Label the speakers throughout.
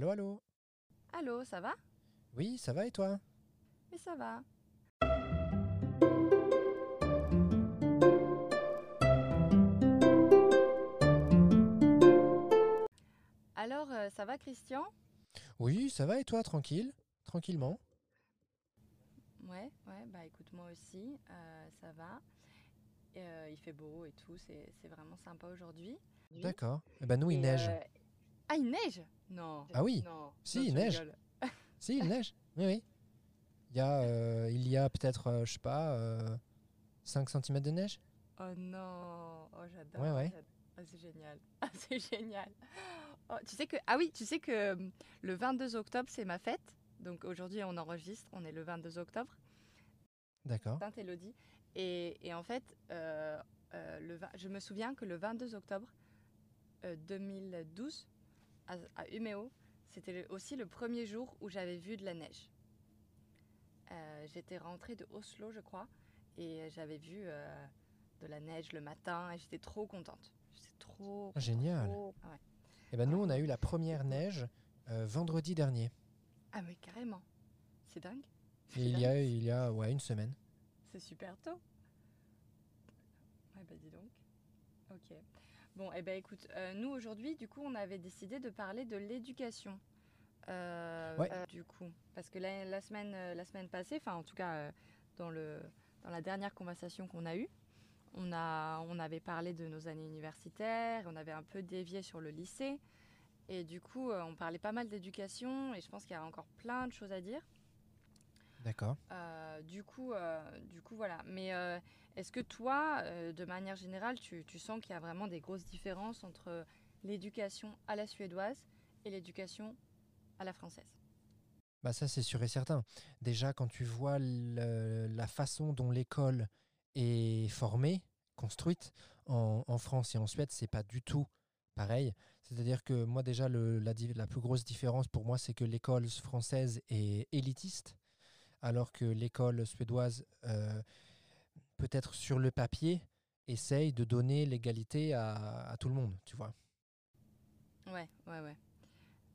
Speaker 1: Allô, allô?
Speaker 2: Allô, ça va?
Speaker 1: Oui, ça va et toi?
Speaker 2: Mais ça va. Alors, euh, ça va Christian?
Speaker 1: Oui, ça va et toi, tranquille? Tranquillement?
Speaker 2: Ouais, ouais, bah écoute, moi aussi, euh, ça va. Euh, il fait beau et tout, c'est vraiment sympa aujourd'hui.
Speaker 1: D'accord. Eh ben nous, il neige.
Speaker 2: Euh, Ah, il neige Non.
Speaker 1: Ah oui
Speaker 2: Non.
Speaker 1: Si,
Speaker 2: non,
Speaker 1: il neige. Si, il neige. Oui, oui. Il y a, euh, il y a peut-être, euh, je sais pas, 5 cm de neige
Speaker 2: Oh non, oh j'adore.
Speaker 1: Ouais, ouais.
Speaker 2: Ah, c'est génial. Ah, c'est génial. Oh, tu sais que ah oui, tu sais que hum, le 22 octobre c'est ma fête. Donc aujourd'hui on enregistre, on est le 22 octobre.
Speaker 1: D'accord.
Speaker 2: Sainte Élodie. Et, et en fait, euh, euh, le, je me souviens que le 22 octobre euh, 2012 à, à Umeå, c'était aussi le premier jour où j'avais vu de la neige. Euh, J'étais rentrée de Oslo, je crois, et j'avais vu euh, de la neige le matin et j'étais trop contente. J'étais trop.
Speaker 1: Ah, génial.
Speaker 2: trop- ah ouais.
Speaker 1: Eh ben nous, on a eu la première neige euh, vendredi dernier.
Speaker 2: Ah, mais carrément. C'est dingue.
Speaker 1: Et il y a, il y a ouais, une semaine.
Speaker 2: C'est super tôt. Ouais, bah dis donc. Ok. Bon, eh ben écoute, euh, nous aujourd'hui, du coup, on avait décidé de parler de l'éducation. Euh,
Speaker 1: Ouais.
Speaker 2: euh, du coup, parce que la, la semaine, la semaine passée, enfin en tout cas dans, le, dans la dernière conversation qu'on a eue, on, a, on avait parlé de nos années universitaires, on avait un peu dévié sur le lycée, et du coup, on parlait pas mal d'éducation, et je pense qu'il y a encore plein de choses à dire.
Speaker 1: D'accord.
Speaker 2: Du, coup, du coup, voilà. Mais est-ce que toi, euh, de manière générale, tu, sens qu'il y a vraiment des grosses différences entre l'éducation à la suédoise et l'éducation à la française?
Speaker 1: Bah ça, c'est sûr et certain. Déjà, quand tu vois la façon dont l'école est formée, construite en, France et en Suède, c'est pas du tout pareil. C'est-à-dire que moi, déjà, la plus grosse différence pour moi, c'est que l'école française est élitiste, alors que l'école suédoise, euh, peut-être sur le papier, essaye de donner l'égalité à, à tout le monde, tu vois.
Speaker 2: Ouais, ouais, ouais.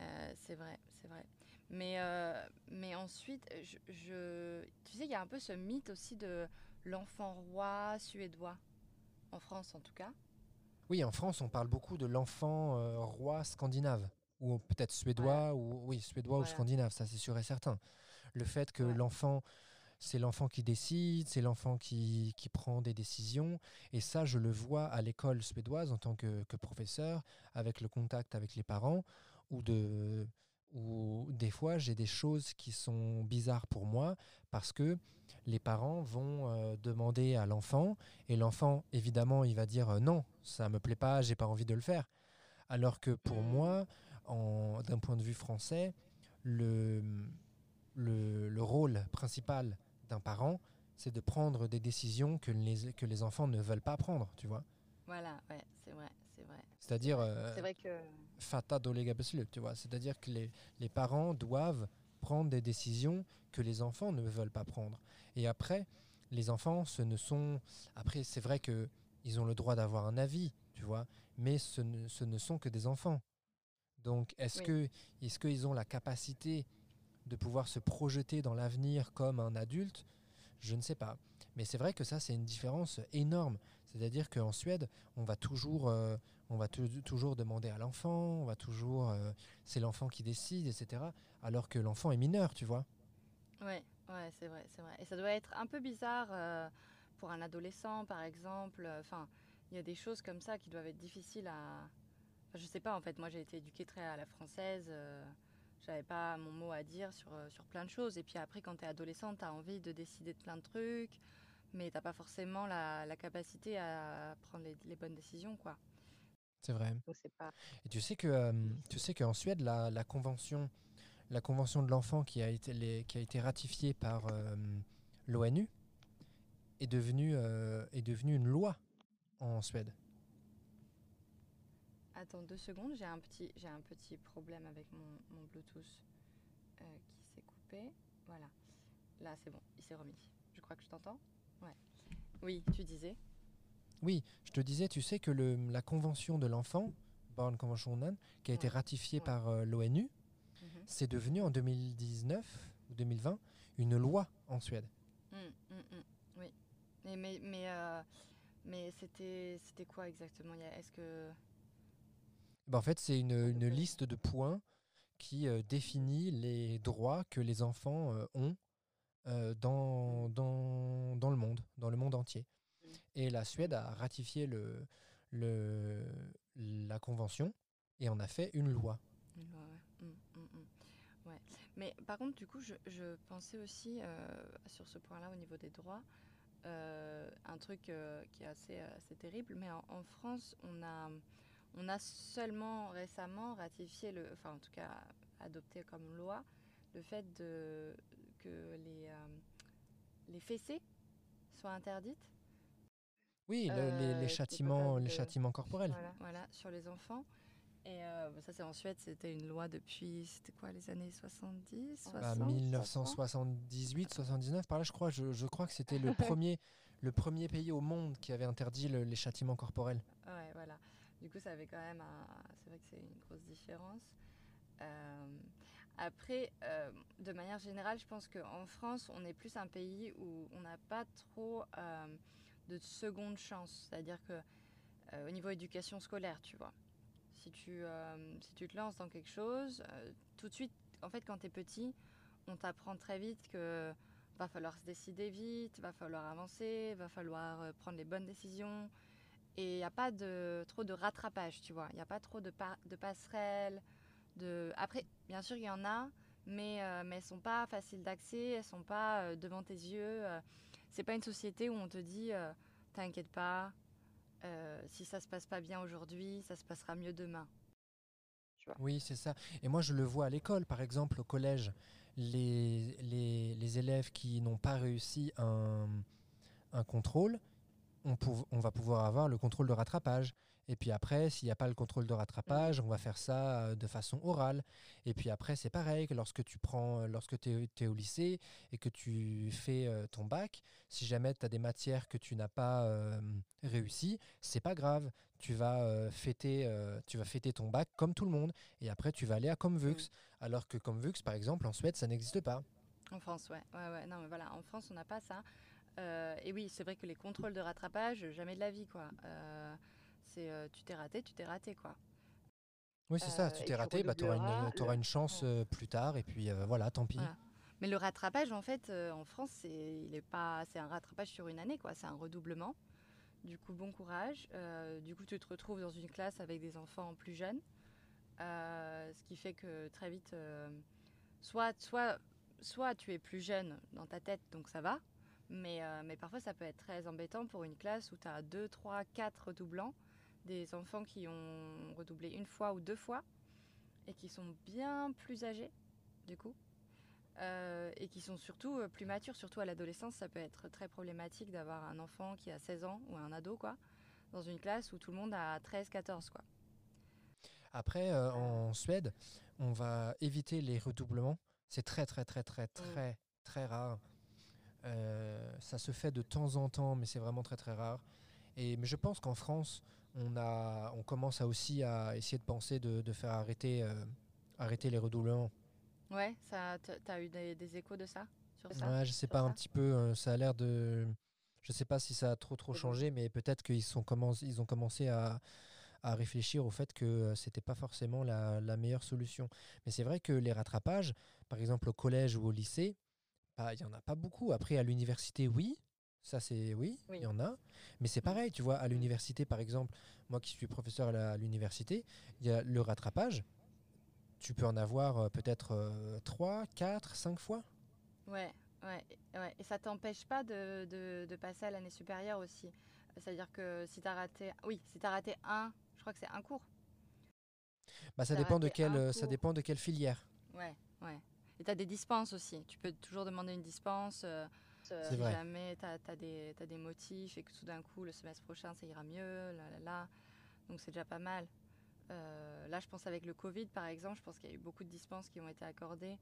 Speaker 2: Euh, c'est vrai, c'est vrai. Mais, euh, mais ensuite, je, je- tu sais, il y a un peu ce mythe aussi de l'enfant roi suédois, en France en tout cas.
Speaker 1: Oui, en France, on parle beaucoup de l'enfant euh, roi scandinave, ou peut-être suédois, ou oui, suédois ou scandinave, ça c'est sûr et certain. Le fait que
Speaker 2: Ouais.
Speaker 1: l'enfant, c'est l'enfant qui décide, c'est l'enfant qui, qui prend des décisions, et ça, je le vois à l'école suédoise en tant que, professeur, avec le contact avec les parents, ou de ou des fois j'ai des choses qui sont bizarres pour moi parce que les parents vont euh, demander à l'enfant et l'enfant évidemment il va dire euh, non ça me plaît pas j'ai pas envie de le faire. Alors que pour moi d'un point de vue français le, le, le rôle principal d'un parent c'est de prendre des décisions que les, que les enfants ne veulent pas prendre tu vois
Speaker 2: Voilà, ouais, c'est vrai, c'est vrai.
Speaker 1: c'est-à-dire euh,
Speaker 2: C'est vrai que.
Speaker 1: beslut, tu vois. C'est-à-dire que les, les parents doivent prendre des décisions que les enfants ne veulent pas prendre. Et après, les enfants, ce ne sont... Après, c'est vrai que ils ont le droit d'avoir un avis, tu vois, mais ce ne, ce ne sont que des enfants. Donc, est-ce
Speaker 2: Oui.
Speaker 1: que est-ce qu'ils ont la capacité de pouvoir se projeter dans l'avenir comme un adulte Je ne sais pas. Mais c'est vrai que ça, c'est une différence énorme. C'est-à-dire qu'en Suède, on va toujours, euh, on va tou- toujours demander à l'enfant, on va toujours, euh, c'est l'enfant qui décide, etc. Alors que l'enfant est mineur, tu vois.
Speaker 2: Ouais, ouais, c'est vrai, c'est vrai. Et ça doit être un peu bizarre euh, pour un adolescent, par exemple. Enfin, il y a des choses comme ça qui doivent être difficiles à. Enfin, je sais pas, en fait, moi j'ai été éduquée très à la française. J'avais pas mon mot à dire sur, euh, sur plein de choses. Et puis après, quand tu es adolescente, tu as envie de décider de plein de trucs, mais t'as pas forcément la, la capacité à prendre les, les bonnes décisions, quoi.
Speaker 1: C'est vrai.
Speaker 2: Donc c'est pas.
Speaker 1: Et tu sais que euh, tu sais qu'en Suède, la, la convention, la convention de l'enfant qui a été les- qui a été ratifiée par euh, l'ONU est devenue euh, est devenue une loi en Suède.
Speaker 2: Attends deux secondes, j'ai un petit, j'ai un petit problème avec mon, mon Bluetooth euh, qui s'est coupé. Voilà. Là, c'est bon, il s'est remis. Je crois que je t'entends? Ouais. Oui, tu disais
Speaker 1: Oui, je te disais, tu sais que le, la convention de l'enfant, Barnkonventionen, qui a été ratifiée
Speaker 2: Ouais.
Speaker 1: par euh, l'ONU, c'est devenu en 2019 ou 2020 une loi en Suède.
Speaker 2: Hum, hum, hum, Oui. Mais, mais, mais, euh, mais c'était, c'était quoi exactement? Est-ce que.
Speaker 1: Ben, en fait, c'est une, une liste de points qui euh, définit les droits que les enfants euh, ont euh, dans, dans, dans le monde, dans le monde entier. Et la Suède a ratifié le, le, la convention et en a fait une loi.
Speaker 2: Ouais. Hum, hum. Ouais. Mais par contre, du coup, je, je pensais aussi sur ce point-là au niveau des droits, un truc qui est assez, assez terrible. Mais en, en France, on a, on a seulement récemment ratifié, le, enfin en tout cas adopté comme loi, le fait de, que les, euh, les fessées soient interdites.
Speaker 1: Oui, le-
Speaker 2: Euh,
Speaker 1: les,
Speaker 2: est
Speaker 1: châtiments, les
Speaker 2: de-
Speaker 1: châtiments corporels.
Speaker 2: Voilà, voilà, sur les enfants. Et euh, ça, c'est en Suède, c'était une loi depuis, c'était quoi, les années 70 60
Speaker 1: Bah, 1978, 79, par là, je crois, je, je crois que c'était le premier, le premier pays au monde qui avait interdit le- les châtiments corporels.
Speaker 2: Ouais, voilà. Du coup, ça avait quand même. C'est vrai que c'est une grosse différence. Euh, après, euh, de manière générale, je pense qu'en France, on est plus un pays où on n'a pas trop euh, de seconde chance. C'est-à-dire que au niveau éducation scolaire, tu vois, si tu, si tu te lances dans quelque chose, tout de suite, en fait, quand tu es petit, on t'apprend très vite que va falloir se décider vite, va falloir avancer, va falloir prendre les bonnes décisions. Et il n'y a pas de, trop de rattrapage, tu vois. Il n'y a pas trop de, pa- de passerelles. Après, bien sûr, il y en a, mais, euh, mais elles ne sont pas faciles d'accès, elles ne sont pas euh, devant tes yeux. euh. c'est pas une société où on te dit euh, T'inquiète pas, si ça se passe pas bien aujourd'hui, ça se passera mieux demain.
Speaker 1: Oui, c'est ça. Et moi, je le vois à l'école, par exemple, au collège, les, les, les élèves qui n'ont pas réussi un, un contrôle, on, va pouvoir avoir le contrôle de rattrapage. Et puis après, s'il n'y a pas le contrôle de rattrapage, on va faire ça euh, de façon orale. Et puis après, c'est pareil que lorsque tu prends, euh, lorsque tu es, au lycée et que tu fais euh, ton bac, si jamais tu as des matières que tu n'as pas euh, réussi, c'est pas grave. Tu vas, euh, fêter, euh, tu vas fêter ton bac comme tout le monde. Et après, tu vas aller à Comvux. Alors que Comvux, par exemple, en Suède, ça n'existe pas.
Speaker 2: En France, ouais. ouais, ouais. Non, mais voilà, en France, on n'a pas ça. Euh, et oui, c'est vrai que les contrôles de rattrapage, jamais de la vie, quoi. Euh, c'est euh, tu t'es raté, tu t'es raté, quoi.
Speaker 1: Oui, c'est ça. Tu t'es raté, bah, tu auras une, t'auras
Speaker 2: le-
Speaker 1: une chance
Speaker 2: ouais.
Speaker 1: plus tard. Et puis voilà, tant pis.
Speaker 2: Voilà. Mais le rattrapage, en fait, en France, c'est il est pas, c'est un rattrapage sur une année, quoi. C'est un redoublement. Du coup, bon courage. Du coup, tu te retrouves dans une classe avec des enfants plus jeunes, ce qui fait que très vite, soit, soit, soit tu es plus jeune dans ta tête, donc ça va. Mais, euh, mais parfois, ça peut être très embêtant pour une classe où tu as 2, 3, 4 redoublants, des enfants qui ont redoublé une fois ou deux fois et qui sont bien plus âgés, du coup. Euh, et qui sont surtout euh, plus matures, surtout à l'adolescence, ça peut être très problématique d'avoir un enfant qui a 16 ans ou un ado, quoi, dans une classe où tout le monde a 13, 14, quoi.
Speaker 1: Après, euh, en Suède, on va éviter les redoublements. C'est très, très, très, très, très, très rare. Euh, ça se fait de temps en temps, mais c'est vraiment très, très rare. Et, mais je pense qu'en France, on, a, on commence à aussi à essayer de penser de, de faire arrêter, euh, arrêter les redoublements.
Speaker 2: Ouais, ça, t- t'as eu des, des échos de ça sur ça
Speaker 1: Ouais, je sais pas, un petit peu, euh, ça a l'air de... Je sais pas si ça a trop trop changé, mais peut-être qu'ils sont ils ont commencé à, à réfléchir au fait que c'était pas forcément la, la meilleure solution. Mais c'est vrai que les rattrapages, par exemple au collège ou au lycée, bah, il y en a pas beaucoup. Après, à l'université, oui, ça c'est oui, il
Speaker 2: Oui.
Speaker 1: y en a. Mais c'est pareil, tu vois, à l'université, par exemple, moi qui suis professeur à l'université, il y a le rattrapage. Tu peux en avoir euh, peut-être 3, 4, 5 fois.
Speaker 2: Ouais, ouais, et- ouais. Et ça t'empêche pas de, de, de passer à l'année supérieure aussi. C'est-à-dire que si t'as raté, oui, si t'as raté un, je crois que c'est un cours.
Speaker 1: Bah, ça dépend de euh, ça dépend de quelle filière.
Speaker 2: Ouais, ouais. Et t'as des dispenses aussi. Tu peux toujours demander une dispense. euh, si
Speaker 1: vrai.
Speaker 2: jamais t'as as des, t'as des motifs et que tout d'un coup, le semestre prochain, ça ira mieux, là, là, là. Donc c'est déjà pas mal. Euh, là, je pense avec le Covid, par exemple, je pense qu'il y a eu beaucoup de dispenses qui ont été accordées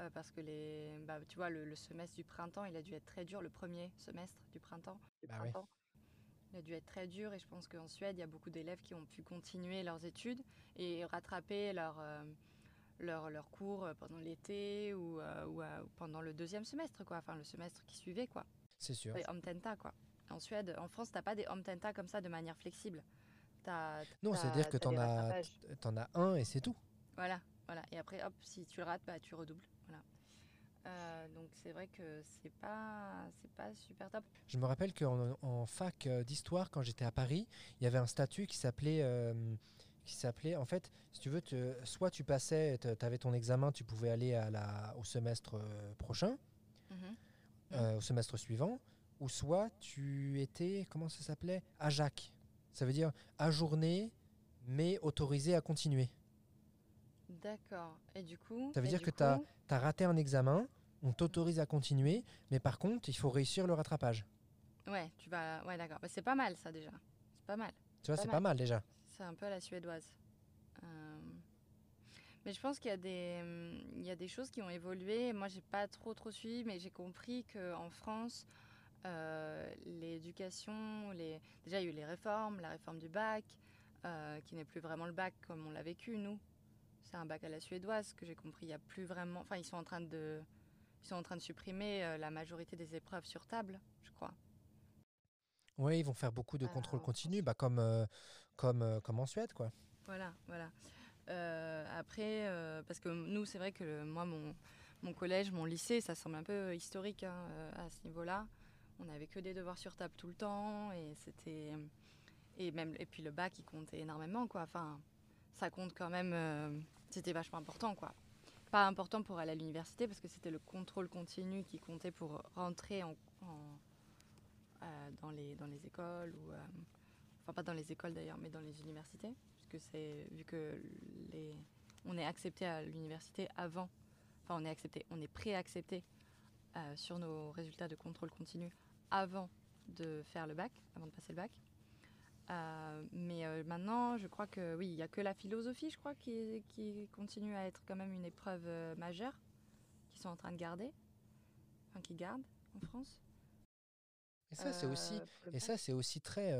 Speaker 2: euh, parce que les, bah, tu vois, le, le semestre du printemps, il a dû être très dur, le premier semestre du printemps. du
Speaker 1: Bah oui.
Speaker 2: printemps. Il a dû être très dur et je pense qu'en Suède, il y a beaucoup d'élèves qui ont pu continuer leurs études et rattraper leur, euh, leurs leurs cours euh, pendant l'été ou, euh, ou, euh, ou pendant le deuxième semestre, quoi. Enfin, le semestre qui suivait, quoi.
Speaker 1: C'est sûr.
Speaker 2: Les Omtenta, quoi. En Suède, en France, t'as pas des Omtenta comme ça de manière flexible.
Speaker 1: Non, c'est-à-dire que t'en as, t'en as un et c'est tout.
Speaker 2: Voilà, voilà. Et après, hop, si tu le rates, bah, tu redoubles. Voilà. Euh, donc c'est vrai que c'est pas, c'est pas super top.
Speaker 1: Je me rappelle qu'en en fac d'histoire, quand j'étais à Paris, il y avait un statut qui s'appelait, qui s'appelait, en fait, si tu veux, te- soit tu passais, tu avais ton examen, tu pouvais aller à la, au semestre euh, prochain,
Speaker 2: Mhm.
Speaker 1: euh, au semestre suivant, ou soit tu étais, comment ça s'appelait? AJAC. Ça veut dire ajourné, mais autorisé à continuer.
Speaker 2: D'accord. Et du coup.
Speaker 1: Ça veut dire que t'as-
Speaker 2: coup-
Speaker 1: Tu as raté un examen, on t'autorise à continuer, mais par contre, il faut réussir le rattrapage.
Speaker 2: Ouais, tu vas. Ouais, d'accord. Bah, c'est pas mal ça déjà. C'est pas mal.
Speaker 1: Tu vois, c'est pas mal déjà.
Speaker 2: C'est un peu à la suédoise. Euh, Mais je pense qu'il y a des, il y a des choses qui ont évolué. Moi, j'ai pas trop trop suivi, mais j'ai compris qu'en France, euh, l'éducation, les... déjà il y a eu les réformes, la réforme du bac, euh, qui n'est plus vraiment le bac comme on l'a vécu nous. C'est un bac à la suédoise que j'ai compris. Il y a plus vraiment. Enfin, ils sont en train de, ils sont en train de supprimer la majorité des épreuves sur table, je crois.
Speaker 1: Oui, ils vont faire beaucoup de contrôle continu, bah, comme, euh, comme, euh, comme en Suède. quoi.
Speaker 2: Voilà, voilà. Euh, après, euh, parce que nous, c'est vrai que moi, mon, mon collège, mon lycée, ça semble un peu historique hein, à ce niveau-là. On n'avait que des devoirs sur table tout le temps et c'était et même et puis le bac, il comptait énormément quoi. Enfin, ça compte quand même. c'était vachement important quoi. Pas important pour aller à l'université parce que c'était le contrôle continu qui comptait pour rentrer en, dans les dans les écoles ou enfin pas dans les écoles d'ailleurs, mais dans les universités puisque c'est vu que les on est accepté à l'université avant, enfin on est accepté, on est pré-accepté euh, sur nos résultats de contrôle continu avant de faire le bac, avant de passer le bac. Euh, mais euh, maintenant, je crois que oui, il n'y a que la philosophie, je crois, qui, qui continue à être quand même une épreuve euh, majeure, qu'ils sont en train de garder, enfin qui gardent en France.
Speaker 1: Et ça, c'est aussi, et ça, c'est aussi très,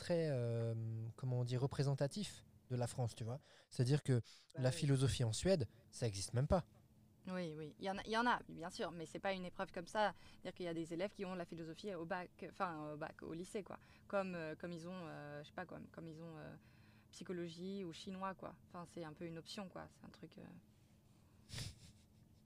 Speaker 1: très euh, comment on dit, représentatif de la France, tu vois. C'est-à-dire que
Speaker 2: Bah
Speaker 1: la
Speaker 2: oui.
Speaker 1: philosophie en Suède, ça n'existe même pas.
Speaker 2: Oui, oui, il y en a, il y en a bien sûr, mais c'est pas une épreuve comme ça. C'est-à-dire qu'il y a des élèves qui ont la philosophie au bac, enfin au bac, au lycée, quoi. Comme, euh, comme ils ont, euh, je sais pas quoi, comme ils ont euh, psychologie ou chinois, quoi. Enfin, c'est un peu une option, quoi. C'est un truc.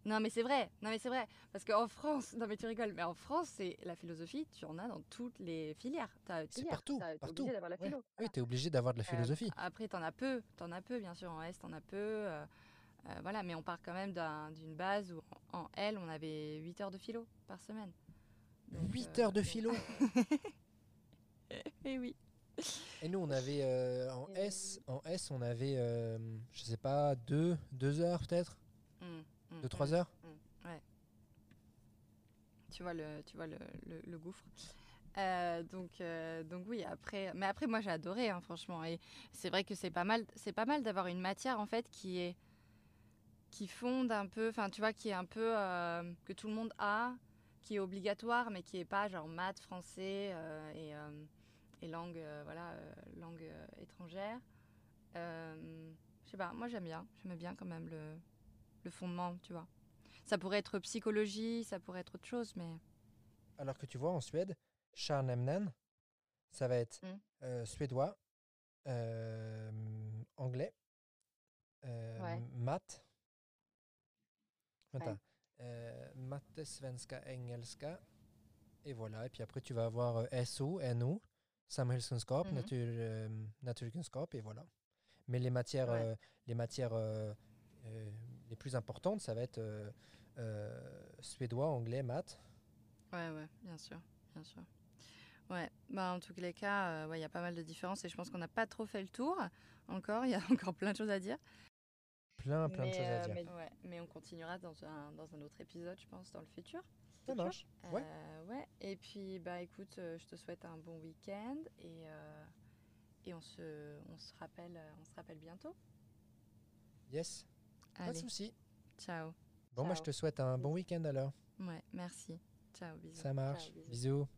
Speaker 2: Non, mais c'est vrai. Non, mais c'est vrai. Parce qu'en France, non, mais tu rigoles, mais en France, c'est la philosophie, tu en as dans toutes les filières.
Speaker 1: C'est partout,
Speaker 2: t'es
Speaker 1: partout.
Speaker 2: obligé d'avoir la
Speaker 1: Ouais.
Speaker 2: philo.
Speaker 1: Oui, tu es obligé d'avoir de la
Speaker 2: Euh,
Speaker 1: philosophie.
Speaker 2: après, t'en as peu, t'en as peu, bien sûr. En S, t'en as peu. euh, euh, voilà, mais on part quand même d'un- d'une base où en, en L, on avait 8 heures de philo par semaine. Donc,
Speaker 1: 8
Speaker 2: euh,
Speaker 1: heures de philo.
Speaker 2: Eh oui.
Speaker 1: Et nous, on avait euh, en
Speaker 2: Et-
Speaker 1: S, en S, on avait, euh, je sais pas, 2 deux, heures peut-être,
Speaker 2: Mm, mm,
Speaker 1: 2-3
Speaker 2: mm.
Speaker 1: heures.
Speaker 2: Tu vois le, tu vois le, le, le gouffre. Euh, donc, euh, donc oui, après, mais après moi j'ai adoré, hein, franchement. Et c'est vrai que c'est pas mal, c'est pas mal d'avoir une matière en fait qui est, qui fonde un peu, enfin tu vois, qui est un peu euh, que tout le monde a, qui est obligatoire, mais qui est pas genre maths, français et, et langue, voilà, langue étrangère. Je sais pas, moi j'aime bien, j'aime bien quand même le, le fondement, tu vois. Ça pourrait être psychologie, ça pourrait être autre chose, mais
Speaker 1: Alors que tu vois, en Suède, Charnemnen, ça va être
Speaker 2: Mm.
Speaker 1: euh, suédois, euh, anglais, euh,
Speaker 2: Ouais.
Speaker 1: maths.
Speaker 2: Ouais.
Speaker 1: Euh, matte, svenska, engelska. Et voilà. Et puis après, tu vas avoir euh, SO, NO, samhällskunskap,
Speaker 2: Mhm.
Speaker 1: natur, euh, naturkunskap, et voilà. Mais les matières,
Speaker 2: Ouais.
Speaker 1: les, matières les plus importantes, ça va être euh, euh, suédois, anglais, maths.
Speaker 2: Ouais, ouais, bien sûr, bien sûr. Ouais, bah en tous les cas, euh, ouais, il y a pas mal de différences et je pense qu'on n'a pas trop fait le tour. Encore, il y a encore plein de choses à dire.
Speaker 1: Plein, plein de
Speaker 2: mais,
Speaker 1: choses à dire.
Speaker 2: mais, ouais, mais on continuera dans un, dans un autre épisode, je pense, dans le futur.
Speaker 1: Ça marche. Ouais.
Speaker 2: Euh, ouais. Et puis, bah écoute, euh, je te souhaite un bon week-end et, euh, et on, se, on, se rappelle, on se rappelle bientôt.
Speaker 1: Yes, pas de souci.
Speaker 2: ciao.
Speaker 1: Bon, moi, je te souhaite un bon week-end alors.
Speaker 2: Ouais, merci. Ciao, bisous.
Speaker 1: Ça marche.
Speaker 2: Ciao, bisous.
Speaker 1: Bisous.